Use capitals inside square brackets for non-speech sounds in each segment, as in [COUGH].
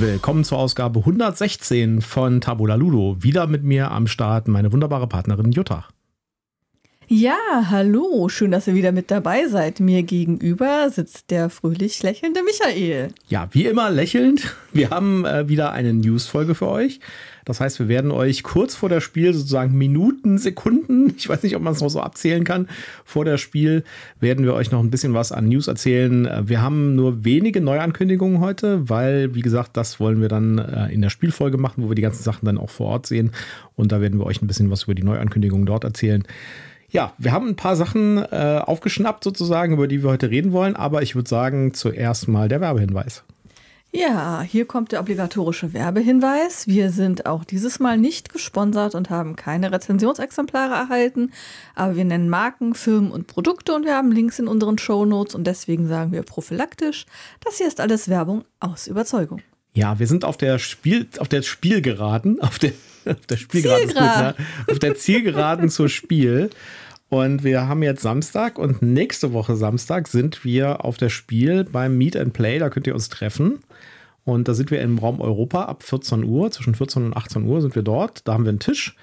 Willkommen zur Ausgabe 116 von Tabula Ludo. Wieder mit mir am Start meine wunderbare Partnerin Jutta. Ja, hallo, schön, dass ihr wieder mit dabei seid. Mir gegenüber sitzt der fröhlich lächelnde Michael. Ja, wie immer lächelnd. Wir haben äh, wieder eine News-Folge für euch. Das heißt, wir werden euch kurz vor der Spiel, sozusagen Minuten, Sekunden, [LAUGHS] ich weiß nicht, ob man es noch so abzählen kann, vor der Spiel werden wir euch noch ein bisschen was an News erzählen. Wir haben nur wenige Neuankündigungen heute, weil, wie gesagt, das wollen wir dann äh, in der Spielfolge machen, wo wir die ganzen Sachen dann auch vor Ort sehen. Und da werden wir euch ein bisschen was über die Neuankündigungen dort erzählen. Ja, wir haben ein paar Sachen äh, aufgeschnappt sozusagen, über die wir heute reden wollen, aber ich würde sagen, zuerst mal der Werbehinweis. Ja, hier kommt der obligatorische Werbehinweis. Wir sind auch dieses Mal nicht gesponsert und haben keine Rezensionsexemplare erhalten, aber wir nennen Marken, Firmen und Produkte und wir haben Links in unseren Show Notes und deswegen sagen wir prophylaktisch, das hier ist alles Werbung aus Überzeugung. Ja, wir sind auf der Spiel, auf der Spielgeraden, [LAUGHS] auf der auf der Spielgeraden, gut, ne? auf der Zielgeraden zur Spiel. Und wir haben jetzt Samstag und nächste Woche Samstag sind wir auf der Spiel beim Meet and Play. Da könnt ihr uns treffen. Und da sind wir im Raum Europa ab 14 Uhr. Zwischen 14 und 18 Uhr sind wir dort. Da haben wir einen Tisch.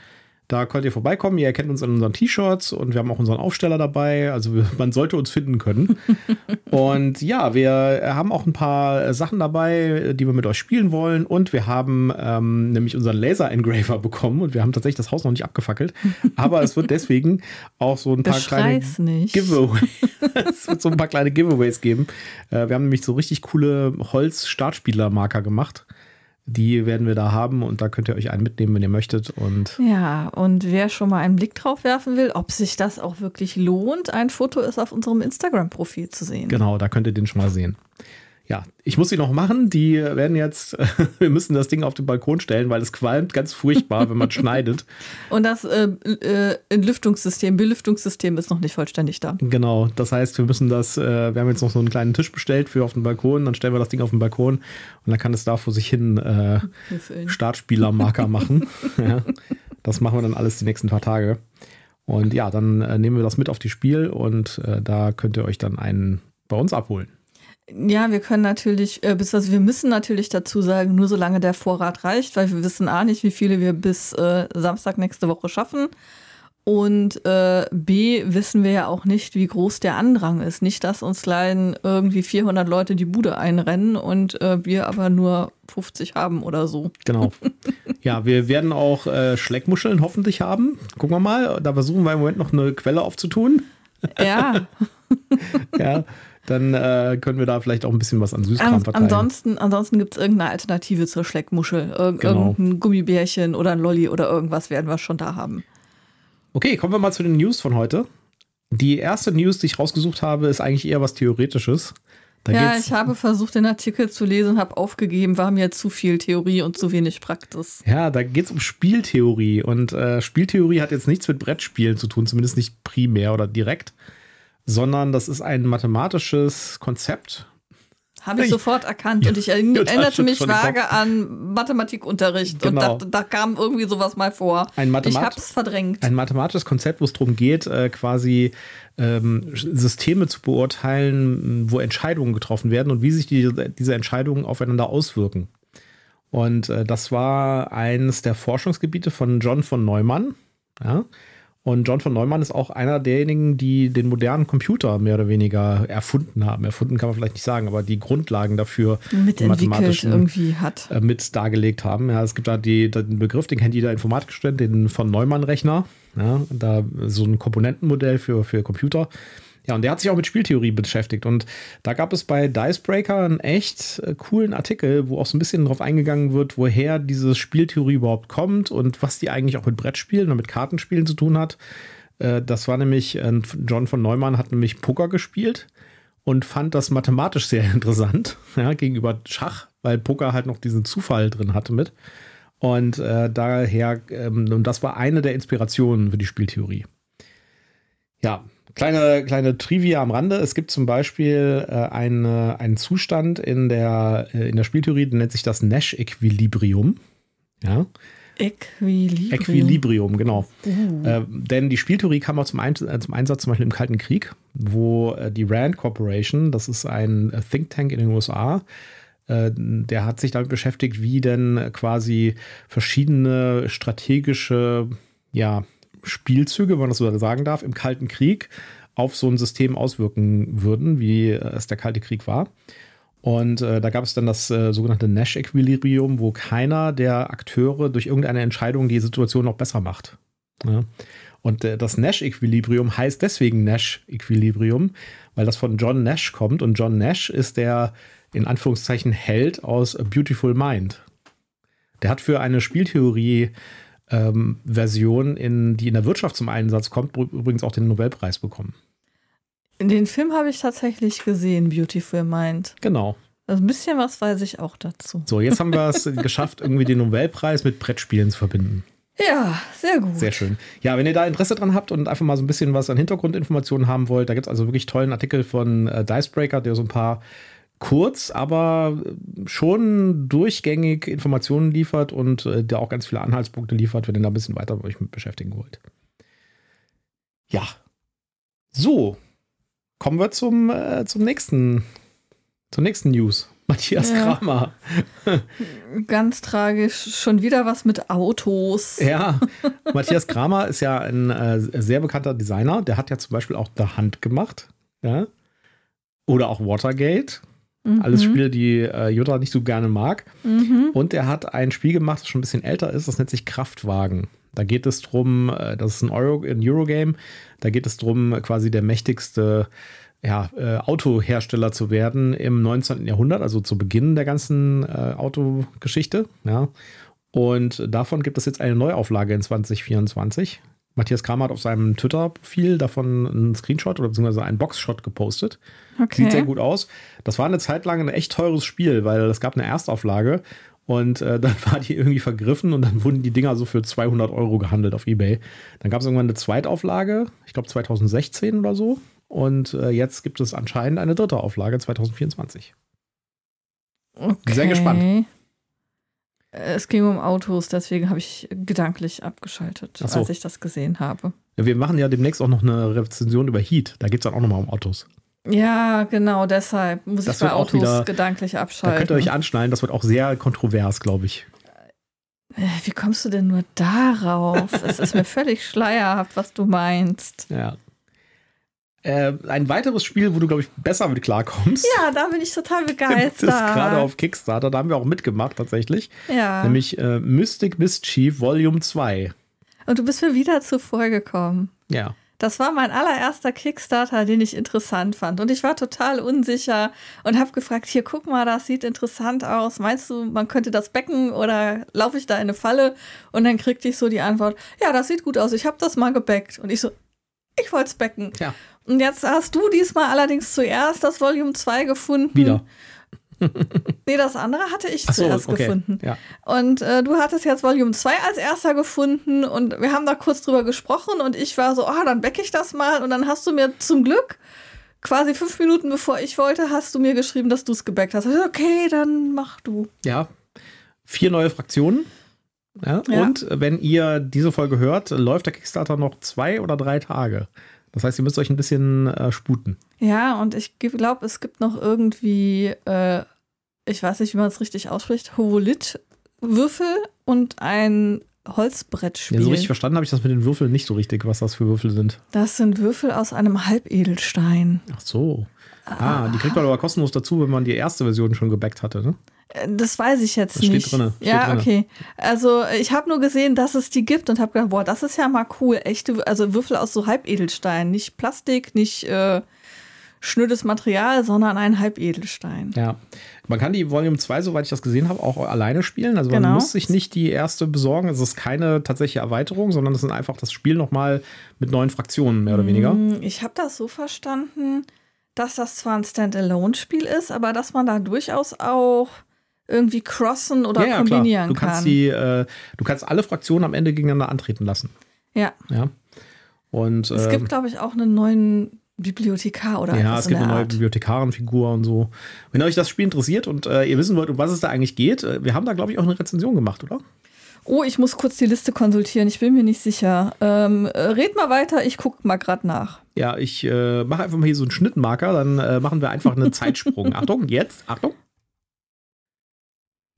Da könnt ihr vorbeikommen. Ihr erkennt uns in unseren T-Shirts und wir haben auch unseren Aufsteller dabei. Also man sollte uns finden können. [LAUGHS] und ja, wir haben auch ein paar Sachen dabei, die wir mit euch spielen wollen. Und wir haben ähm, nämlich unseren Laser Engraver bekommen und wir haben tatsächlich das Haus noch nicht abgefackelt. Aber es wird deswegen auch so ein paar kleine Giveaways. [LAUGHS] es wird so ein paar kleine Giveaways geben. Äh, wir haben nämlich so richtig coole Holz-Startspieler-Marker gemacht. Die werden wir da haben und da könnt ihr euch einen mitnehmen, wenn ihr möchtet. Und ja, und wer schon mal einen Blick drauf werfen will, ob sich das auch wirklich lohnt, ein Foto ist auf unserem Instagram-Profil zu sehen. Genau, da könnt ihr den schon mal sehen ja, ich muss sie noch machen. Die werden jetzt, [LAUGHS] wir müssen das Ding auf den Balkon stellen, weil es qualmt ganz furchtbar, wenn man [LAUGHS] schneidet. Und das äh, äh, Entlüftungssystem, Belüftungssystem ist noch nicht vollständig da. Genau, das heißt, wir müssen das, äh, wir haben jetzt noch so einen kleinen Tisch bestellt für auf den Balkon, dann stellen wir das Ding auf den Balkon und dann kann es da vor sich hin äh, Startspielermarker machen. [LAUGHS] ja, das machen wir dann alles die nächsten paar Tage. Und ja, dann äh, nehmen wir das mit auf die Spiel und äh, da könnt ihr euch dann einen bei uns abholen. Ja, wir können natürlich, äh, bis also wir müssen natürlich dazu sagen, nur solange der Vorrat reicht, weil wir wissen A nicht, wie viele wir bis äh, Samstag nächste Woche schaffen. Und äh, B wissen wir ja auch nicht, wie groß der Andrang ist. Nicht, dass uns leider irgendwie 400 Leute die Bude einrennen und äh, wir aber nur 50 haben oder so. Genau. [LAUGHS] Ja, wir werden auch äh, Schleckmuscheln hoffentlich haben. Gucken wir mal. Da versuchen wir im Moment noch eine Quelle aufzutun. Ja. [LAUGHS] ja dann äh, können wir da vielleicht auch ein bisschen was an Süßkram verteilen. Ansonsten, ansonsten gibt es irgendeine Alternative zur Schleckmuschel. Ir genau. Irgendein Gummibärchen oder ein Lolli oder irgendwas werden wir schon da haben. Okay, kommen wir mal zu den News von heute. Die erste News, die ich rausgesucht habe, ist eigentlich eher was Theoretisches. Da ja, ich habe versucht, den Artikel zu lesen, habe aufgegeben, war mir zu viel Theorie und zu wenig Praxis. Ja, da geht es um Spieltheorie. Und äh, Spieltheorie hat jetzt nichts mit Brettspielen zu tun, zumindest nicht primär oder direkt sondern das ist ein mathematisches Konzept. Habe ich, ich sofort erkannt ja, und ich erinnerte mich vage an Mathematikunterricht genau. und da, da, kam irgendwie sowas mal vor. Ein Mathemat ich habe es verdrängt. Ein mathematisches Konzept, wo es darum geht, äh, quasi ähm, Systeme zu beurteilen, wo Entscheidungen getroffen werden und wie sich die, diese Entscheidungen aufeinander auswirken. Und äh, das war eines der Forschungsgebiete von John von Neumann. Ja? Und John von Neumann ist auch einer derjenigen, die den modernen Computer mehr oder weniger erfunden haben. Erfunden kann man vielleicht nicht sagen, aber die Grundlagen dafür mitentwickelt irgendwie hat. Äh, mit dargelegt haben. Ja, es gibt da die, den Begriff, den kennt jeder Informatikstudent, den von Neumann-Rechner. Ja, da so ein Komponentenmodell für, für Computer. Ja, und der hat sich auch mit Spieltheorie beschäftigt. Und da gab es bei Dicebreaker einen echt äh, coolen Artikel, wo auch so ein bisschen drauf eingegangen wird, woher diese Spieltheorie überhaupt kommt und was die eigentlich auch mit Brettspielen und mit Kartenspielen zu tun hat. Äh, das war nämlich, äh, John von Neumann hat nämlich Poker gespielt und fand das mathematisch sehr [LAUGHS] interessant ja, gegenüber Schach, weil Poker halt noch diesen Zufall drin hatte mit. Und äh, daher, ähm, und das war eine der Inspirationen für die Spieltheorie. Ja, Kleine, kleine Trivia am Rande. Es gibt zum Beispiel äh, eine, einen Zustand in der, äh, in der Spieltheorie, der nennt sich das Nash-Equilibrium. Ja. Equilibrium. Equilibrium, genau. Uh. Äh, denn die Spieltheorie kam auch zum, Ein äh, zum, Einsatz zum Beispiel im Kalten Krieg, wo äh, die Rand Corporation, das ist ein äh, Think Tank in den USA, der hat sich damit beschäftigt, wie denn quasi verschiedene strategische ja, Spielzüge, wenn man das so sagen darf, im Kalten Krieg auf so ein System auswirken würden, wie es der Kalte Krieg war. Und äh, da gab es dann das äh, sogenannte Nash-Equilibrium, wo keiner der Akteure durch irgendeine Entscheidung die Situation noch besser macht. Ja. Und äh, das Nash-Equilibrium heißt deswegen Nash-Equilibrium, weil das von John Nash kommt. Und John Nash ist der in Anführungszeichen Held aus A Beautiful Mind. Der hat für eine Spieltheorie ähm, Version, in, die in der Wirtschaft zum Einsatz kommt, übrigens auch den Nobelpreis bekommen. Den Film habe ich tatsächlich gesehen, Beautiful Mind. Genau. Also ein bisschen was weiß ich auch dazu. So, jetzt haben wir es [LAUGHS] geschafft, irgendwie den Nobelpreis mit Brettspielen zu verbinden. Ja, sehr gut. Sehr schön. Ja, wenn ihr da Interesse dran habt und einfach mal so ein bisschen was an Hintergrundinformationen haben wollt, da gibt es also wirklich tollen Artikel von äh, Dicebreaker, der so ein paar kurz, aber schon durchgängig Informationen liefert und äh, der auch ganz viele Anhaltspunkte liefert, wenn ihr da ein bisschen weiter euch mit beschäftigen wollt. Ja. So, kommen wir zum, äh, zum nächsten, zur nächsten News. [LAUGHS] Matthias ja. Kramer. [LAUGHS] Ganz tragisch. Schon wieder was mit Autos. Ja, [LAUGHS] Matthias Kramer ist ja ein äh, sehr bekannter Designer. Der hat ja zum Beispiel auch The Hand gemacht. Ja? Oder auch Watergate. Mhm. Alles Spiele, die äh, Jutta nicht so gerne mag. Mhm. Und er hat ein Spiel gemacht, das schon ein bisschen älter ist. Das nennt sich Kraftwagen. Da geht es darum, äh, das ist ein, Euro, ein Eurogame. Da geht es darum, quasi der mächtigste ja, äh, Autohersteller zu werden im 19. Jahrhundert, also zu Beginn der ganzen äh, Autogeschichte. Ja. Und davon gibt es jetzt eine Neuauflage in 2024. Matthias Kramer hat auf seinem Twitter-Profil davon einen Screenshot oder beziehungsweise einen Boxshot gepostet. Okay. Sieht sehr gut aus. Das war eine Zeit lang ein echt teures Spiel, weil es gab eine Erstauflage und äh, [LAUGHS] dann war die irgendwie vergriffen und dann wurden die Dinger so für 200 Euro gehandelt auf Ebay. Dann gab es irgendwann eine Zweitauflage, ich glaube 2016 oder so. Und äh, jetzt gibt es anscheinend eine dritte Auflage 2024. Okay. Sehr gespannt. Es ging um Autos, deswegen habe ich gedanklich abgeschaltet, so. als ich das gesehen habe. Ja, wir machen ja demnächst auch noch eine Rezension über Heat. Da geht es dann auch nochmal um Autos. Ja, genau, deshalb muss das ich bei Autos wieder, gedanklich abschalten. Da könnt ihr euch anschneiden, das wird auch sehr kontrovers, glaube ich. Äh, wie kommst du denn nur darauf? es ist mir völlig [LAUGHS] schleierhaft, was du meinst. Ja. Äh, ein weiteres Spiel, wo du, glaube ich, besser mit klarkommst. Ja, da bin ich total [LAUGHS] begeistert. Das ist gerade auf Kickstarter, da haben wir auch mitgemacht tatsächlich. Ja. Nämlich äh, Mystic Mischief Volume 2. Und du bist mir wieder zuvor gekommen. Ja. Das war mein allererster Kickstarter, den ich interessant fand. Und ich war total unsicher und habe gefragt, hier, guck mal, das sieht interessant aus. Meinst du, man könnte das becken oder laufe ich da in eine Falle? Und dann kriegte ich so die Antwort, ja, das sieht gut aus, ich habe das mal gebackt. Und ich so, ich wollte es becken. Ja. Und jetzt hast du diesmal allerdings zuerst das Volume 2 gefunden. Wieder. [LAUGHS] nee, das andere hatte ich so, zuerst okay. gefunden. Ja. Und äh, du hattest jetzt Volume 2 als erster gefunden und wir haben da kurz drüber gesprochen und ich war so, ah, oh, dann backe ich das mal. Und dann hast du mir zum Glück quasi fünf Minuten bevor ich wollte, hast du mir geschrieben, dass du es gebackt hast. Okay, dann mach du. Ja. Vier neue Fraktionen. Ja, ja. Und wenn ihr diese Folge hört, läuft der Kickstarter noch zwei oder drei Tage. Das heißt, ihr müsst euch ein bisschen äh, sputen. Ja, und ich glaube, es gibt noch irgendwie, äh, ich weiß nicht, wie man es richtig ausspricht, Hovolit-Würfel und ein Holzbrettspiel. Ja, so richtig verstanden habe ich das mit den Würfeln nicht so richtig, was das für Würfel sind. Das sind Würfel aus einem Halbedelstein. Ach so. Ah, die kriegt man aber kostenlos dazu, wenn man die erste Version schon gebackt hatte, ne? Das weiß ich jetzt das nicht. Steht drin. Ja, drinne. okay. Also ich habe nur gesehen, dass es die gibt und habe gedacht, boah, das ist ja mal cool. Echte, also Würfel aus so Halbedelstein, nicht Plastik, nicht äh, schnödes Material, sondern ein Halbedelstein. Ja, man kann die Volume 2, soweit ich das gesehen habe, auch alleine spielen. Also man genau. muss sich nicht die erste besorgen. Es ist keine tatsächliche Erweiterung, sondern es ist einfach das Spiel nochmal mit neuen Fraktionen, mehr oder weniger. Mm, ich habe das so verstanden, dass das zwar ein Standalone-Spiel ist, aber dass man da durchaus auch irgendwie crossen oder ja, ja, kombinieren. Du kannst kann. Die, äh, du kannst alle Fraktionen am Ende gegeneinander antreten lassen. Ja. Ja. Und, es gibt, glaube ich, auch einen neuen Bibliothekar oder Ja, es gibt eine neue Bibliothekarenfigur und so. Wenn euch das Spiel interessiert und äh, ihr wissen wollt, um was es da eigentlich geht, äh, wir haben da, glaube ich, auch eine Rezension gemacht, oder? Oh, ich muss kurz die Liste konsultieren. Ich bin mir nicht sicher. Ähm, äh, red mal weiter, ich gucke mal gerade nach. Ja, ich äh, mache einfach mal hier so einen Schnittmarker, dann äh, machen wir einfach einen Zeitsprung. [LAUGHS] Achtung, jetzt, Achtung.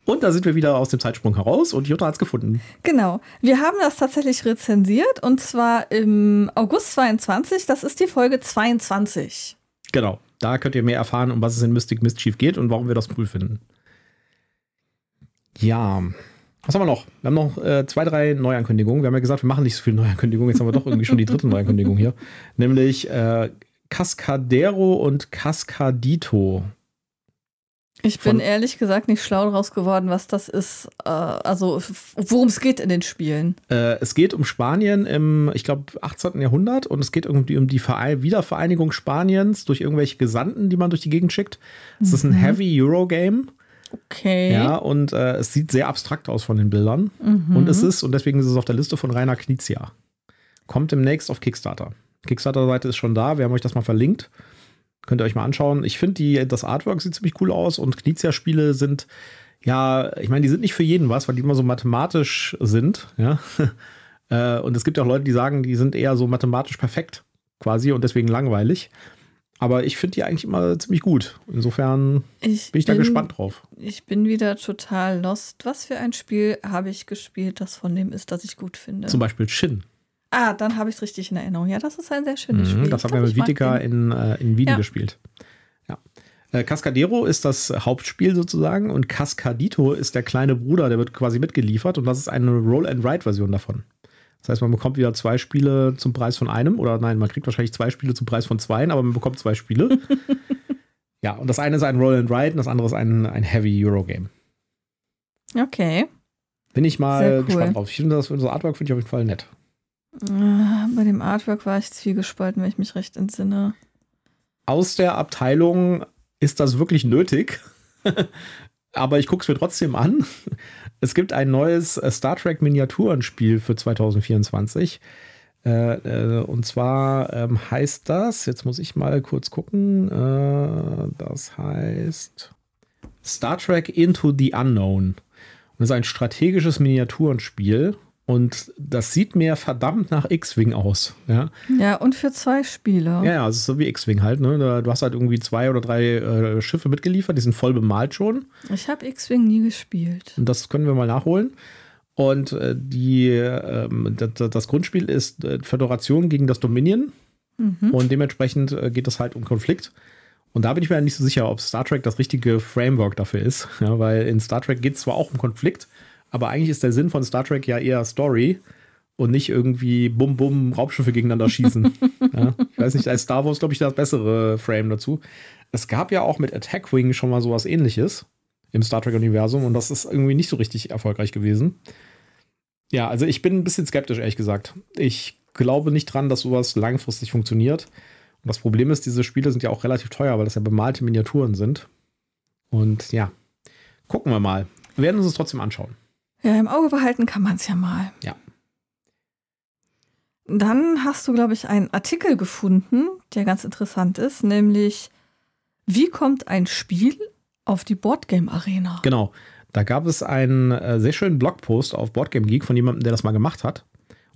Und da sind wir wieder aus dem Zeitsprung heraus und Jutta hat es gefunden. Genau. Wir haben das tatsächlich rezensiert und zwar im August 22. Das ist die Folge 22. Genau. Da könnt ihr mehr erfahren, um was es in Mystic Mischief geht und warum wir das cool finden. Ja. Was haben wir noch? Wir haben noch äh, zwei, drei Neuankündigungen. Wir haben ja gesagt, wir machen nicht so viele Neuankündigungen. Jetzt haben wir doch irgendwie schon die dritte Neuankündigung hier. Nämlich äh, Cascadero und Cascadito ich bin ehrlich gesagt nicht schlau daraus geworden, was das ist. Äh, also, worum es geht in den Spielen. Äh, es geht um Spanien im, ich glaube, 18. Jahrhundert und es geht irgendwie um die Verein Wiedervereinigung Spaniens durch irgendwelche Gesandten, die man durch die Gegend schickt. Es mhm. ist ein mhm. Heavy Euro-Game. Okay. Ja, und äh, es sieht sehr abstrakt aus von den Bildern. Mhm. Und es ist, und deswegen ist es auf der Liste von Rainer Knizia. Kommt demnächst auf Kickstarter. Kickstarter-Seite ist schon da, wir haben euch das mal verlinkt. Könnt ihr euch mal anschauen. Ich finde, das Artwork sieht ziemlich cool aus und Knizia-Spiele sind, ja, ich meine, die sind nicht für jeden was, weil die immer so mathematisch sind, ja. [LAUGHS] Äh, und es gibt auch Leute, die sagen, die sind eher so mathematisch perfekt quasi und deswegen langweilig. Aber ich finde die eigentlich immer ziemlich gut. Insofern ich bin ich da gespannt drauf. Ich bin wieder total lost. Was für ein Spiel habe ich gespielt, das von dem ist, das ich gut finde? Zum Beispiel Shin. Ah, dann habe ich es richtig in Erinnerung. Ja, das ist ein sehr schönes mhm, Spiel. Das haben wir mit Vitica in, äh, in Wien ja. gespielt. Ja. Äh, Cascadero ist das Hauptspiel sozusagen und Cascadito ist der kleine Bruder, der wird quasi mitgeliefert und das ist eine Roll-and-Write-Version davon. Das heißt, man bekommt wieder zwei Spiele zum Preis von einem oder nein, man kriegt wahrscheinlich zwei Spiele zum Preis von zwei, aber man bekommt zwei Spiele. [LAUGHS] ja, und das eine ist ein Roll-and-Write und das andere ist ein, ein Heavy Euro-Game. Okay. Bin ich mal cool. gespannt drauf. Ich finde das, unser Artwork finde ich auf jeden Fall nett. Ah, bei dem Artwork war ich zwiegespalten, wenn ich mich recht entsinne. Aus der Abteilung ist das wirklich nötig. [LAUGHS] Aber ich gucke es mir trotzdem an. Es gibt ein neues äh, Star Trek Miniaturenspiel für 2024. Äh, äh, und zwar ähm, heißt das, jetzt muss ich mal kurz gucken, äh, das heißt Star Trek Into the Unknown. Und das ist ein strategisches Miniaturenspiel und das sieht mir verdammt nach X-Wing aus. Ja, ja und für zwei Spieler. Ja, ja, also so wie X-Wing halt. Ne? Du hast halt irgendwie zwei oder drei äh, Schiffe mitgeliefert, die sind voll bemalt schon. Ich habe X-Wing nie gespielt. Und das können wir mal nachholen. Und äh, die, äh, das, das, Grundspiel ist äh, Föderation gegen das Dominion. Mhm. Und dementsprechend äh, geht es halt um Konflikt. Und da bin ich mir nicht so sicher, ob Star Trek das richtige Framework dafür ist. [LAUGHS] Ja, weil in Star Trek geht es zwar auch um Konflikt, aber eigentlich ist der Sinn von Star Trek ja eher Story und nicht irgendwie bum bum Raubschiffe gegeneinander schießen. [LAUGHS] ja, ich weiß nicht, als Star Wars glaube ich das bessere Frame dazu. Es gab ja auch mit Attack Wing schon mal sowas ähnliches im Star Trek Universum und das ist irgendwie nicht so richtig erfolgreich gewesen. Ja, also ich bin ein bisschen skeptisch ehrlich gesagt. Ich glaube nicht dran, dass sowas langfristig funktioniert. Und das Problem ist, diese Spiele sind ja auch relativ teuer, weil das ja bemalte Miniaturen sind. Und ja, gucken wir mal. Wir werden uns das trotzdem anschauen. Ja, im Auge behalten kann man es ja mal. Ja. Dann hast du, glaube ich, einen Artikel gefunden, der ganz interessant ist, nämlich wie kommt ein Spiel auf die Boardgame Arena? Genau. Da gab es einen äh, sehr schönen Blogpost auf Boardgame Geek von jemandem, der das mal gemacht hat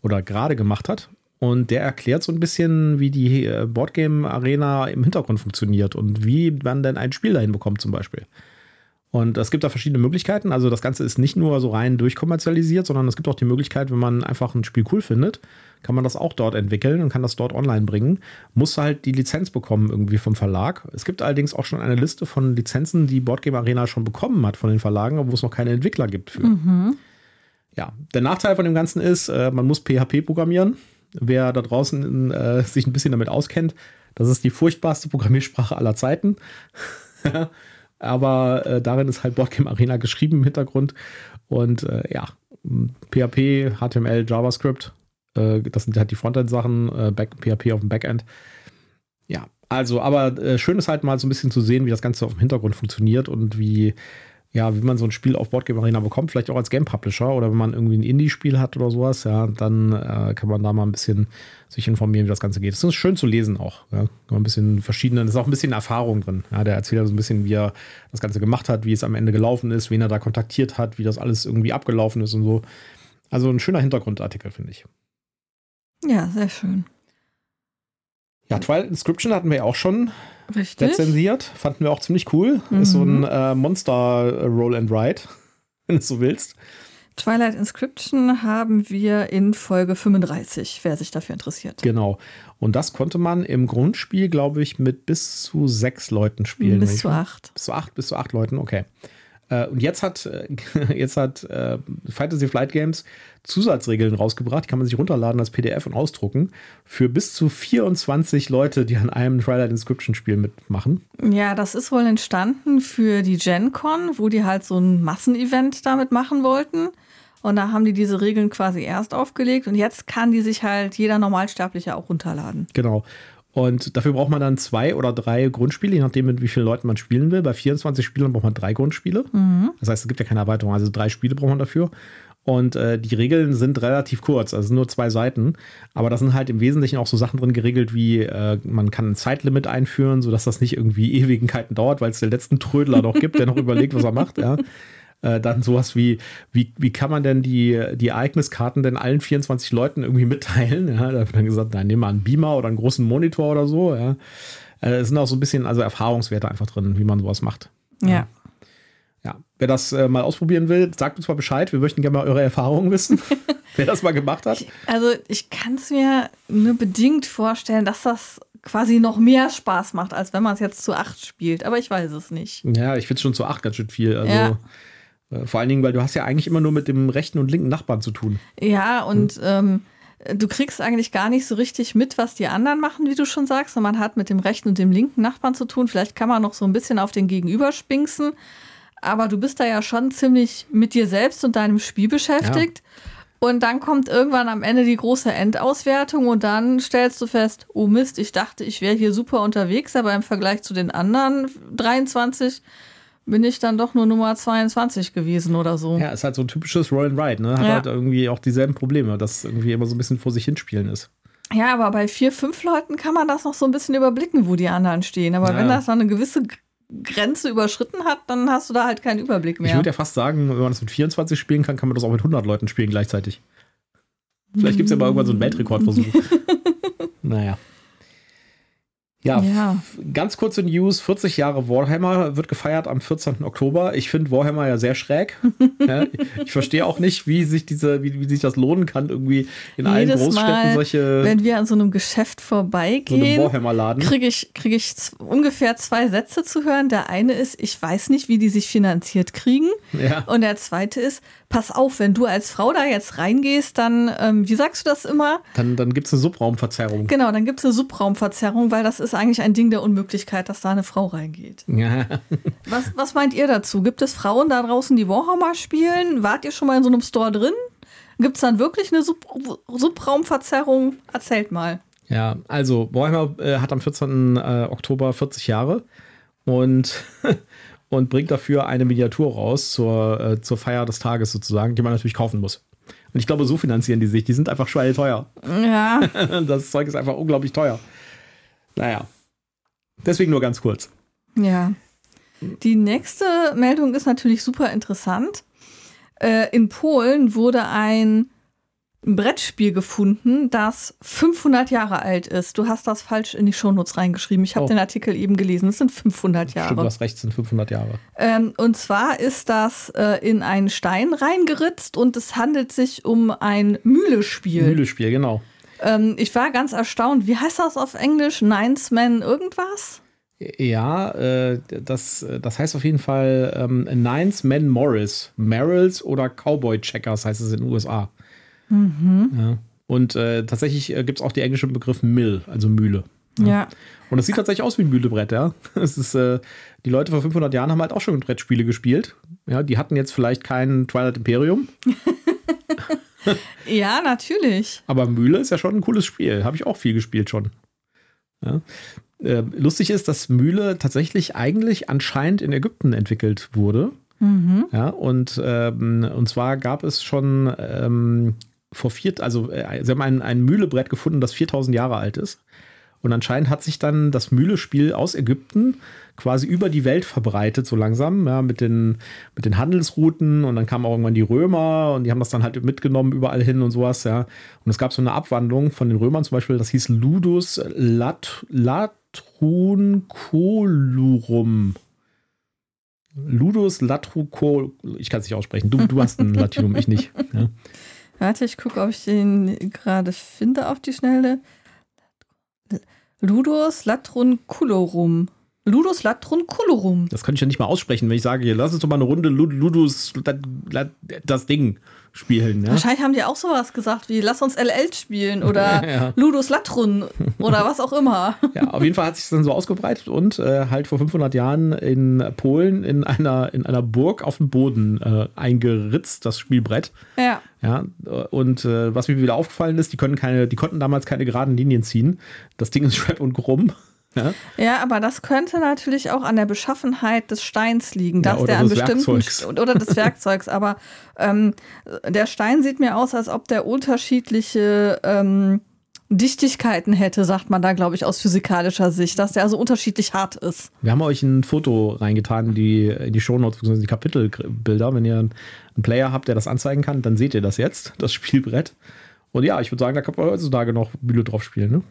oder gerade gemacht hat. Und der erklärt so ein bisschen, wie die äh, Boardgame Arena im Hintergrund funktioniert und wie man denn ein Spiel dahin bekommt, zum Beispiel. Und es gibt da verschiedene Möglichkeiten. Also das Ganze ist nicht nur so rein durchkommerzialisiert, sondern es gibt auch die Möglichkeit, wenn man einfach ein Spiel cool findet, kann man das auch dort entwickeln und kann das dort online bringen. Muss halt die Lizenz bekommen irgendwie vom Verlag. Es gibt allerdings auch schon eine Liste von Lizenzen, die Boardgame Arena schon bekommen hat von den Verlagen, wo es noch keine Entwickler gibt für. Mhm. Ja, der Nachteil von dem Ganzen ist, äh, man muss PHP programmieren. Wer da draußen äh, sich ein bisschen damit auskennt, das ist die furchtbarste Programmiersprache aller Zeiten. [LAUGHS] aber äh, darin ist halt Boardgame Arena geschrieben im Hintergrund. Und äh, ja, PHP, HTML, JavaScript, äh, das sind halt die Frontend-Sachen, äh, PHP auf dem Backend. Ja, also, aber äh, schön ist halt mal so ein bisschen zu sehen, wie das Ganze auf dem Hintergrund funktioniert und wie ja, wie man so ein Spiel auf Boardgame Arena bekommt, vielleicht auch als Game Publisher oder wenn man irgendwie ein Indie-Spiel hat oder sowas, ja, dann äh, kann man da mal ein bisschen sich informieren, wie das Ganze geht. Es ist schön zu lesen auch. Ja. Ein bisschen verschiedene, ist auch ein bisschen Erfahrung drin. Ja, der erzählt ja so ein bisschen, wie er das Ganze gemacht hat, wie es am Ende gelaufen ist, wen er da kontaktiert hat, wie das alles irgendwie abgelaufen ist und so. Also ein schöner Hintergrundartikel, finde ich. Ja, sehr schön. Ja, Twilight Inscription hatten wir ja auch schon Richtig. rezensiert. Fanden wir auch ziemlich cool. Mhm. Ist so ein mhm. äh, Monster Roll and Ride. [LAUGHS] wenn du so willst. Twilight Inscription haben wir in Folge 35, wer sich dafür interessiert. Genau. Und das konnte man im Grundspiel, glaube ich, mit bis zu sechs Leuten spielen. Bis zu acht. Bis zu acht, bis zu acht Leuten, okay. Äh, und jetzt hat, äh, [LAUGHS] jetzt hat äh, Fantasy Flight Games Zusatzregeln rausgebracht, die kann man sich runterladen als PDF und ausdrucken, für bis zu 24 Leute, die an einem Twilight Inscription Spiel mitmachen. Ja, das ist wohl entstanden für die Gen Con, wo die halt so ein Massenevent damit machen wollten. Und da haben die diese Regeln quasi erst aufgelegt und jetzt kann die sich halt jeder Normalsterbliche auch runterladen. Genau. Und dafür braucht man dann zwei oder drei Grundspiele, je nachdem, mit wie vielen Leuten man spielen will. Bei 24 Spielern braucht man drei Grundspiele. Mhm. Das heißt, es gibt ja keine Erweiterung. Also drei Spiele braucht man dafür. Und äh, die Regeln sind relativ kurz, also nur zwei Seiten. Aber da sind halt im Wesentlichen auch so Sachen drin geregelt, wie äh, man kann ein Zeitlimit einführen, sodass das nicht irgendwie [LAUGHS] Ewigkeiten dauert, weil es den letzten Trödler noch gibt, der noch überlegt, was er macht. Ja. Äh, dann sowas wie, wie, wie kann man denn die, die Ereigniskarten denn allen 24 Leuten irgendwie mitteilen? Ja, da wird dann gesagt, nein, nehmen wir einen Beamer oder einen großen Monitor oder so. Ja. Äh, es sind auch so ein bisschen also Erfahrungswerte einfach drin, wie man sowas macht. Ja. Ja, wer das äh, mal ausprobieren will, sagt uns mal Bescheid. Wir möchten gerne mal eure Erfahrungen wissen, [LAUGHS] wer das mal gemacht hat. Also ich kann es mir nur bedingt vorstellen, dass das quasi noch mehr Spaß macht, als wenn man es jetzt zu acht spielt. Aber ich weiß es nicht. Ja, ich finde es schon zu acht ganz schön viel. Also ja. Äh, vor allen Dingen, weil du hast ja eigentlich immer nur mit dem rechten und linken Nachbarn zu tun. Ja, und hm. ähm, du kriegst eigentlich gar nicht so richtig mit, was die anderen machen, wie du schon sagst. Und man hat mit dem rechten und dem linken Nachbarn zu tun. Vielleicht kann man noch so ein bisschen auf den Gegenüber spinksen. Aber du bist da ja schon ziemlich mit dir selbst und deinem Spiel beschäftigt. Ja. Und dann kommt irgendwann am Ende die große Endauswertung und dann stellst du fest, oh Mist, ich dachte, ich wäre hier super unterwegs, aber im Vergleich zu den anderen 23 bin ich dann doch nur Nummer 22 gewesen oder so. Ja, ist halt so ein typisches Roll and Ride, ne? Hat ja. halt irgendwie auch dieselben Probleme, dass irgendwie immer so ein bisschen vor sich hinspielen ist. Ja, aber bei vier, fünf Leuten kann man das noch so ein bisschen überblicken, wo die anderen stehen. Aber ja. wenn das dann eine gewisse Grenze überschritten hat, dann hast du da halt keinen Überblick mehr. Ich würde ja fast sagen, wenn man das mit 24 spielen kann, kann man das auch mit 100 Leuten spielen gleichzeitig. Vielleicht gibt es ja mal irgendwann so einen Weltrekordversuch. [LAUGHS] naja. Ja, ja, ganz kurze News: 40 Jahre Warhammer wird gefeiert am 14. Oktober. Ich finde Warhammer ja sehr schräg. [LAUGHS] ja, ich verstehe auch nicht, wie sich diese, wie, wie sich das lohnen kann, irgendwie in Jedes allen Großstädten Mal, solche. Wenn wir an so einem Geschäft vorbeigehen, so Warhammer-Laden, kriege ich, krieg ich ungefähr zwei Sätze zu hören. Der eine ist, ich weiß nicht, wie die sich finanziert kriegen. Ja. Und der zweite ist, pass auf, wenn du als Frau da jetzt reingehst, dann, ähm, wie sagst du das immer? Dann, dann gibt es eine Subraumverzerrung. Genau, dann gibt es eine Subraumverzerrung, weil das ist eigentlich ein Ding der Unmöglichkeit, dass da eine Frau reingeht. [LAUGHS] Ja. Was, was meint ihr dazu? Gibt es Frauen da draußen, die Warhammer spielen? Wart ihr schon mal in so einem Store drin? Gibt es dann wirklich eine Sub Subraumverzerrung? Erzählt mal. Ja, also Warhammer äh, hat am 14. Äh, Oktober 40 Jahre und [LAUGHS] und bringt dafür eine Miniatur raus zur, äh, zur Feier des Tages sozusagen, die man natürlich kaufen muss. Und ich glaube, so finanzieren die sich. Die sind einfach teuer. Ja. [LAUGHS] Das Zeug ist einfach unglaublich teuer. Naja. Deswegen nur ganz kurz. Ja. Die nächste Meldung ist natürlich super interessant. Äh, in Polen wurde ein ein Brettspiel gefunden, das 500 Jahre alt ist. Du hast das falsch in die Shownotes reingeschrieben. Ich habe oh. den Artikel eben gelesen. Es sind 500 Jahre. Stimmt, du hast recht, es sind 500 Jahre. Ähm, und zwar ist das äh, in einen Stein reingeritzt und es handelt sich um ein Mühlespiel. Mühlespiel, genau. Ähm, ich war ganz erstaunt. Wie heißt das auf Englisch? Nines Man irgendwas? Ja, äh, das, das heißt auf jeden Fall ähm, Nines Men Morris. Merrills oder Cowboy Checkers heißt es in den USA. Mhm. Ja. Und äh, tatsächlich äh, gibt es auch den englischen Begriff Mill, also Mühle. Ja. ja. Und es sieht tatsächlich aus wie ein Mühlebrett, ja. [LAUGHS] Es ist, äh, die Leute vor 500 Jahren haben halt auch schon Brettspiele gespielt. Ja, die hatten jetzt vielleicht kein Twilight Imperium. [LAUGHS] ja, natürlich. Aber Mühle ist ja schon ein cooles Spiel. Habe ich auch viel gespielt schon. Ja. Äh, lustig ist, dass Mühle tatsächlich eigentlich anscheinend in Ägypten entwickelt wurde. Mhm. Ja, und, ähm, und zwar gab es schon ähm, vor vier, also äh, sie haben ein, ein Mühlebrett gefunden, das 4000 Jahre alt ist. Und anscheinend hat sich dann das Mühlespiel aus Ägypten quasi über die Welt verbreitet, so langsam, ja, mit den, mit den Handelsrouten. Und dann kamen auch irgendwann die Römer und die haben das dann halt mitgenommen überall hin und sowas, ja. Und es gab so eine Abwandlung von den Römern zum Beispiel, das hieß Ludus Lat, Latruncolurum. Ludus Latruco, ich kann es nicht aussprechen. Du, du hast ein Latinum, ich nicht. Ja. [LAUGHS] Warte, ich gucke, ob ich den gerade finde auf die Schnelle. Ludus Latrunculorum. Ludus Latrunculorum. Das kann ich ja nicht mal aussprechen, wenn ich sage, hier, lass uns doch mal eine Runde Ludus, das Ding spielen. Ja? Wahrscheinlich haben die auch sowas gesagt wie lass uns LL spielen oder [LAUGHS] ja. Ludus Latrun oder was auch immer. [LAUGHS] Ja, auf jeden Fall hat sich dann so ausgebreitet und äh, halt vor 500 Jahren in Polen in einer, in einer Burg auf dem Boden äh, eingeritzt, das Spielbrett. Ja. Ja, und äh, was mir wieder aufgefallen ist, die können keine, die konnten damals keine geraden Linien ziehen. Das Ding ist schwer und krumm. Ja? ja, aber das könnte natürlich auch an der Beschaffenheit des Steins liegen, dass ja, der an bestimmten Werkzeugs. oder des Werkzeugs. Aber ähm, der Stein sieht mir aus, als ob der unterschiedliche ähm, Dichtigkeiten hätte, sagt man da, glaube ich, aus physikalischer Sicht, dass der also unterschiedlich hart ist. Wir haben euch ein Foto reingetan in die, in die Shownotes, bzw. die Kapitelbilder. Wenn ihr einen Player habt, der das anzeigen kann, dann seht ihr das jetzt, das Spielbrett. Und ja, ich würde sagen, da kann man heutzutage noch Bühle drauf spielen, ne?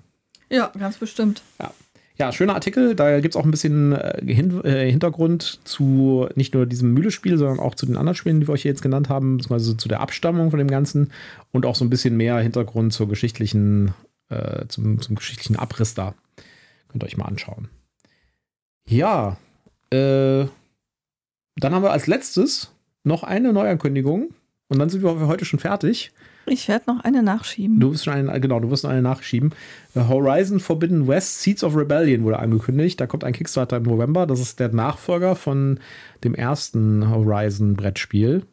Ja, ganz bestimmt. Ja. Ja, schöner Artikel. Da gibt es auch ein bisschen äh, Hin äh, Hintergrund zu nicht nur diesem Mühlespiel, sondern auch zu den anderen Spielen, die wir euch hier jetzt genannt haben, beziehungsweise zu der Abstammung von dem Ganzen und auch so ein bisschen mehr Hintergrund zur geschichtlichen, äh, zum, zum geschichtlichen Abriss da. Könnt ihr euch mal anschauen. Ja, äh, dann haben wir als letztes noch eine Neuankündigung und dann sind wir heute schon fertig. Ich werde noch eine nachschieben. Du wirst schon eine, genau, du wirst noch eine nachschieben. Horizon Forbidden West Seeds of Rebellion wurde angekündigt. Da kommt ein Kickstarter im November. Das ist der Nachfolger von dem ersten Horizon-Brettspiel.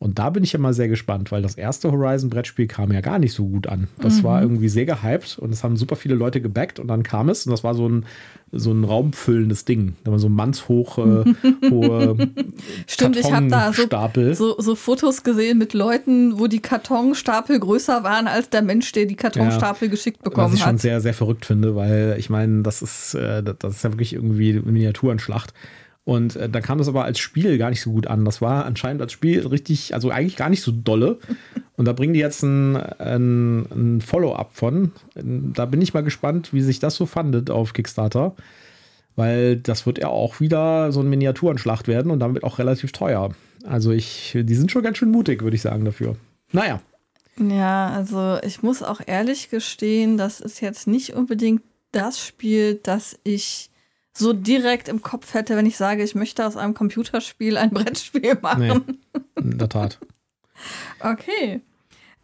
Und da bin ich ja mal sehr gespannt, weil das erste Horizon-Brettspiel kam ja gar nicht so gut an. Das mhm. war irgendwie sehr gehypt und es haben super viele Leute gebackt und dann kam es und das war so ein, so ein raumfüllendes Ding. Da war so mannshoch äh, [LAUGHS] hohe Stimmt, ich habe da so, so, so, Fotos gesehen mit Leuten, wo die Kartonstapel größer waren als der Mensch, der die Kartonstapel ja, geschickt bekommen hat. Was ich schon sehr, sehr verrückt finde, weil ich meine, das ist, äh, das ist ja wirklich irgendwie eine Miniaturenschlacht. Und äh, dann kam das aber als Spiel gar nicht so gut an. Das war anscheinend als Spiel richtig, also eigentlich gar nicht so dolle. [LAUGHS] Und da bringen die jetzt ein, ein, ein Follow-up von. Da bin ich mal gespannt, wie sich das so fandet auf Kickstarter. Weil das wird ja auch wieder so ein Miniaturenschlacht werden und damit auch relativ teuer. Also ich, die sind schon ganz schön mutig, würde ich sagen, dafür. Naja. Ja, also ich muss auch ehrlich gestehen, das ist jetzt nicht unbedingt das Spiel, das ich so direkt im Kopf hätte, wenn ich sage, ich möchte aus einem Computerspiel ein Brettspiel machen. Nee, in der Tat. okay.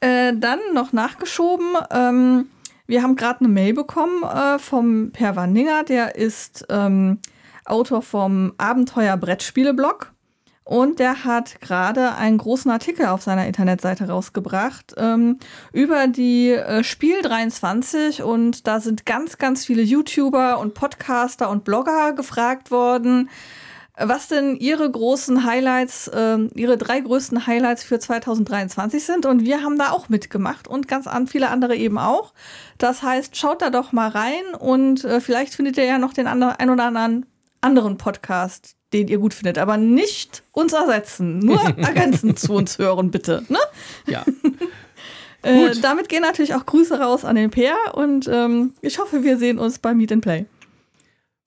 Äh, dann noch nachgeschoben. Ähm, wir haben gerade eine Mail bekommen äh, vom Per Wandinger, der ist ähm, Autor vom Abenteuer Brettspiele-Blog. Und der hat gerade einen großen Artikel auf seiner Internetseite rausgebracht ähm, über die äh, Spiel 23 und da sind ganz, ganz viele YouTuber und Podcaster und Blogger gefragt worden, was denn ihre großen Highlights, äh, ihre drei größten Highlights für 2023 sind. Und wir haben da auch mitgemacht und ganz an viele andere eben auch. Das heißt, schaut da doch mal rein und äh, vielleicht findet ihr ja noch den ein oder anderen anderen Podcast, den ihr gut findet, aber nicht uns ersetzen, nur [LAUGHS] ergänzend zu uns hören, bitte. Ne? Ja. [LAUGHS] äh, damit gehen natürlich auch Grüße raus an den Peer und ähm, ich hoffe, wir sehen uns beim Meet and Play.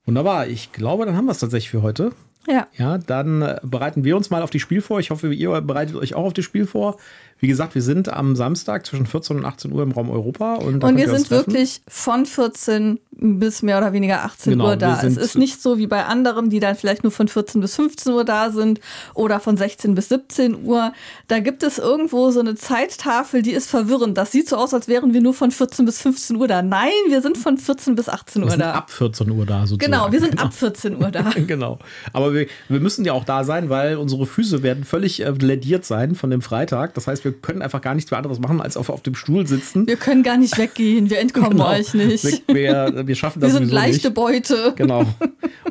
Wunderbar, ich glaube, dann haben wir es tatsächlich für heute. Ja. Ja, dann äh, bereiten wir uns mal auf die Spiel vor. Ich hoffe, ihr bereitet euch auch auf das Spiel vor. Wie gesagt, wir sind am Samstag zwischen 14 und 18 Uhr im Raum Europa. Und, und wir sind wirklich von 14 bis mehr oder weniger 18 genau, Uhr da. Es ist nicht so wie bei anderen, die dann vielleicht nur von 14 bis 15 Uhr da sind oder von 16 bis 17 Uhr. Da gibt es irgendwo so eine Zeittafel, die ist verwirrend. Das sieht so aus, als wären wir nur von 14 bis 15 Uhr da. Nein, wir sind von 14 bis 18 Uhr wir sind da. Ab 14 Uhr da sozusagen. Genau, wir sind genau. ab 14 Uhr da. [LAUGHS] genau. Aber wir, wir müssen ja auch da sein, weil unsere Füße werden völlig äh, lediert sein von dem Freitag. Das heißt, wir können einfach gar nichts mehr anderes machen, als auf, auf dem Stuhl sitzen. Wir können gar nicht weggehen, wir [LAUGHS] entkommen genau. euch nicht. Wir, wir, wir schaffen das Wir sind leichte nicht. Beute. [LAUGHS] Genau.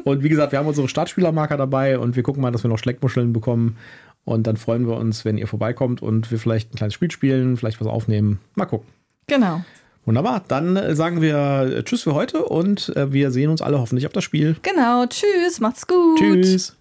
Und wie gesagt, wir haben unsere Startspielermarker dabei und wir gucken mal, dass wir noch Schleckmuscheln bekommen. Und dann freuen wir uns, wenn ihr vorbeikommt und wir vielleicht ein kleines Spiel spielen, vielleicht was aufnehmen. Mal gucken. Genau. Wunderbar. Dann äh, sagen wir Tschüss für heute und äh, wir sehen uns alle hoffentlich auf das Spiel. Genau. Tschüss. Macht's gut. Tschüss.